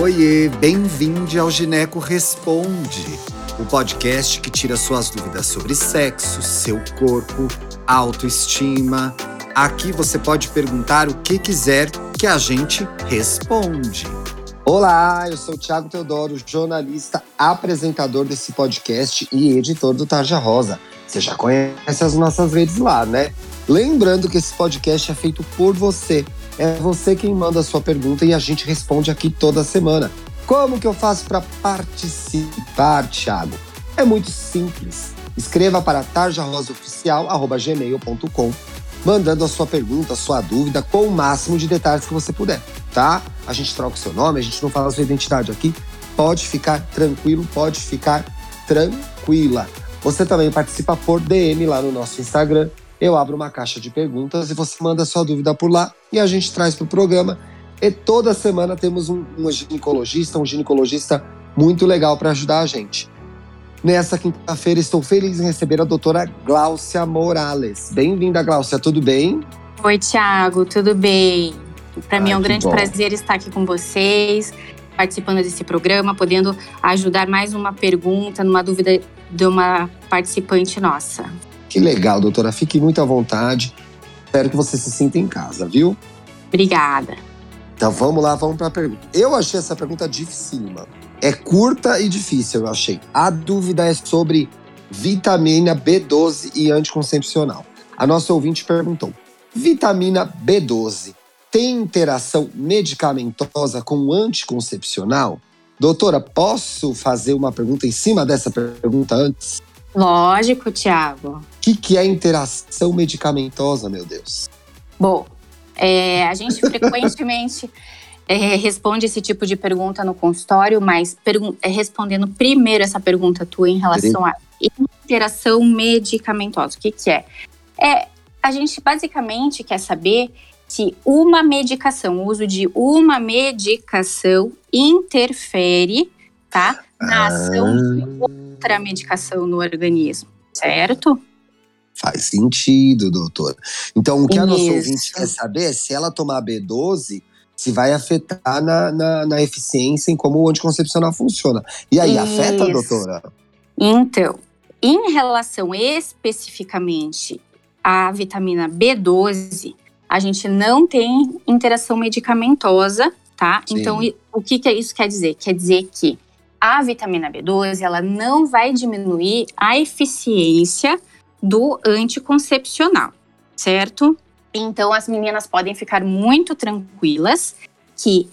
Oiê, bem-vindo ao Gineco Responde, o podcast que tira suas dúvidas sobre sexo, seu corpo, autoestima. Aqui você pode perguntar o que quiser que a gente responde. Olá, eu sou o Thiago Teodoro, jornalista, apresentador desse podcast e editor do Tarja Rosa. Você já conhece as nossas redes lá, né? Lembrando que esse podcast é feito por você. É você quem manda a sua pergunta e a gente responde aqui toda semana. Como que eu faço para participar, Thiago? É muito simples. Escreva para tarjarosaoficial.gmail.com mandando a sua pergunta, a sua dúvida, com o máximo de detalhes que você puder, tá? A gente troca o seu nome, a gente não fala a sua identidade aqui. Pode ficar tranquilo, pode ficar tranquila. Você também participa por DM lá no nosso Instagram, eu abro uma caixa de perguntas e você manda sua dúvida por lá e a gente traz para o programa. E toda semana temos um, um ginecologista, um ginecologista muito legal para ajudar a gente. Nessa quinta-feira, estou feliz em receber a doutora Gláucia Morales. Bem-vinda, Gláucia, tudo bem? Oi, Tiago, tudo bem? Para mim é um grande bom. prazer estar aqui com vocês, participando desse programa, podendo ajudar mais uma pergunta, numa dúvida de uma participante nossa. Que legal, doutora. Fique muito à vontade. Espero que você se sinta em casa, viu? Obrigada. Então vamos lá, vamos para a pergunta. Eu achei essa pergunta dificílima. É curta e difícil, eu achei. A dúvida é sobre vitamina B12 e anticoncepcional. A nossa ouvinte perguntou: vitamina B12 tem interação medicamentosa com anticoncepcional? Doutora, posso fazer uma pergunta em cima dessa pergunta antes? Lógico, Tiago. O que, que é interação medicamentosa, meu Deus? Bom, é, a gente frequentemente é, responde esse tipo de pergunta no consultório, mas é, respondendo primeiro essa pergunta tua em relação à interação medicamentosa. O que, que é? É, a gente basicamente quer saber se uma medicação, o uso de uma medicação interfere, tá? Na ação ah outra medicação no organismo, certo? Faz sentido, doutora. Então, o que Isso. a nossa ouvinte quer saber é se ela tomar B12, se vai afetar na, na, na eficiência em como o anticoncepcional funciona. E aí, Isso. afeta, doutora? Então, em relação especificamente à vitamina B12, a gente não tem interação medicamentosa, tá? Sim. Então, o que, que isso quer dizer? Quer dizer que a vitamina B12 ela não vai diminuir a eficiência do anticoncepcional, certo? Então as meninas podem ficar muito tranquilas que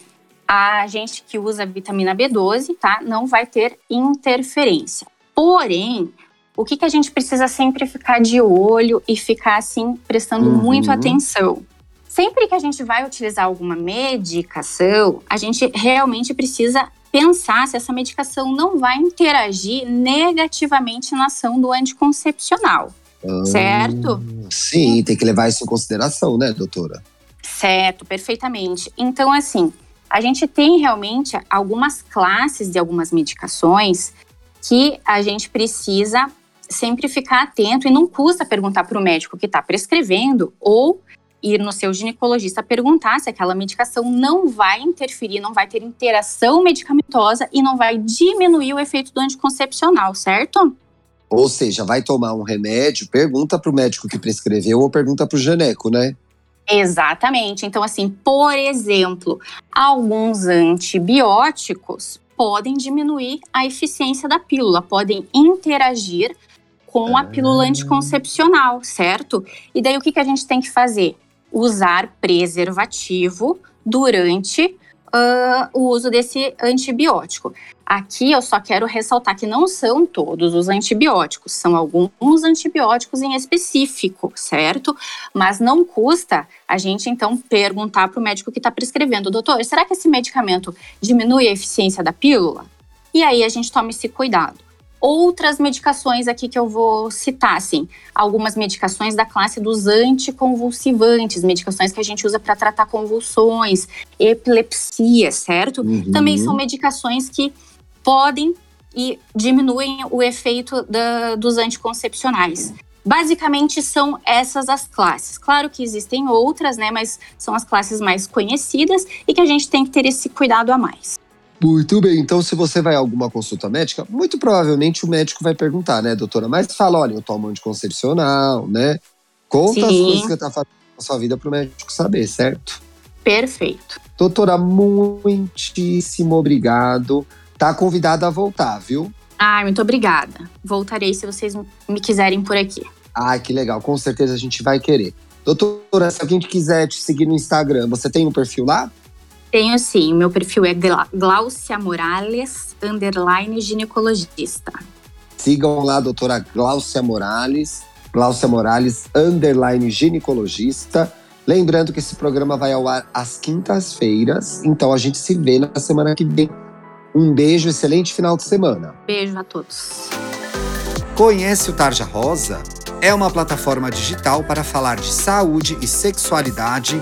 a gente que usa vitamina B12, tá, não vai ter interferência. Porém, o que, que a gente precisa sempre ficar de olho e ficar assim prestando uhum. muito atenção? Sempre que a gente vai utilizar alguma medicação, a gente realmente precisa pensar se essa medicação não vai interagir negativamente na ação do anticoncepcional. Hum, certo? Sim, tem que levar isso em consideração, né, doutora? Certo, perfeitamente. Então, assim, a gente tem realmente algumas classes de algumas medicações que a gente precisa sempre ficar atento e não custa perguntar para o médico que está prescrevendo ou ir no seu ginecologista perguntar se aquela medicação não vai interferir, não vai ter interação medicamentosa e não vai diminuir o efeito do anticoncepcional, certo? Ou seja, vai tomar um remédio, pergunta para o médico que prescreveu ou pergunta para o geneco, né? Exatamente. Então, assim, por exemplo, alguns antibióticos podem diminuir a eficiência da pílula, podem interagir com a pílula ah. anticoncepcional, certo? E daí o que, que a gente tem que fazer? Usar preservativo durante Uh, o uso desse antibiótico. Aqui eu só quero ressaltar que não são todos os antibióticos, são alguns antibióticos em específico, certo? Mas não custa a gente então perguntar para o médico que está prescrevendo, doutor, será que esse medicamento diminui a eficiência da pílula? E aí a gente toma esse cuidado outras medicações aqui que eu vou citar, assim, algumas medicações da classe dos anticonvulsivantes, medicações que a gente usa para tratar convulsões, epilepsia, certo? Uhum. Também são medicações que podem e diminuem o efeito da, dos anticoncepcionais. Basicamente são essas as classes. Claro que existem outras, né, mas são as classes mais conhecidas e que a gente tem que ter esse cuidado a mais. Muito bem, então se você vai a alguma consulta médica, muito provavelmente o médico vai perguntar, né, doutora? Mas fala, olha, eu tomo anticoncepcional, né? Conta Sim. as coisas que você tá fazendo na sua vida para o médico saber, certo? Perfeito. Doutora, muitíssimo obrigado. Tá convidada a voltar, viu? Ai, muito obrigada. Voltarei se vocês me quiserem por aqui. Ai, que legal. Com certeza a gente vai querer. Doutora, se alguém quiser te seguir no Instagram, você tem um perfil lá? Tenho sim. Meu perfil é Glaucia Morales, underline ginecologista. Sigam lá, doutora Glaucia Morales, Glaucia Morales, underline ginecologista. Lembrando que esse programa vai ao ar às quintas-feiras, então a gente se vê na semana que vem. Um beijo, excelente final de semana. Beijo a todos. Conhece o Tarja Rosa? É uma plataforma digital para falar de saúde e sexualidade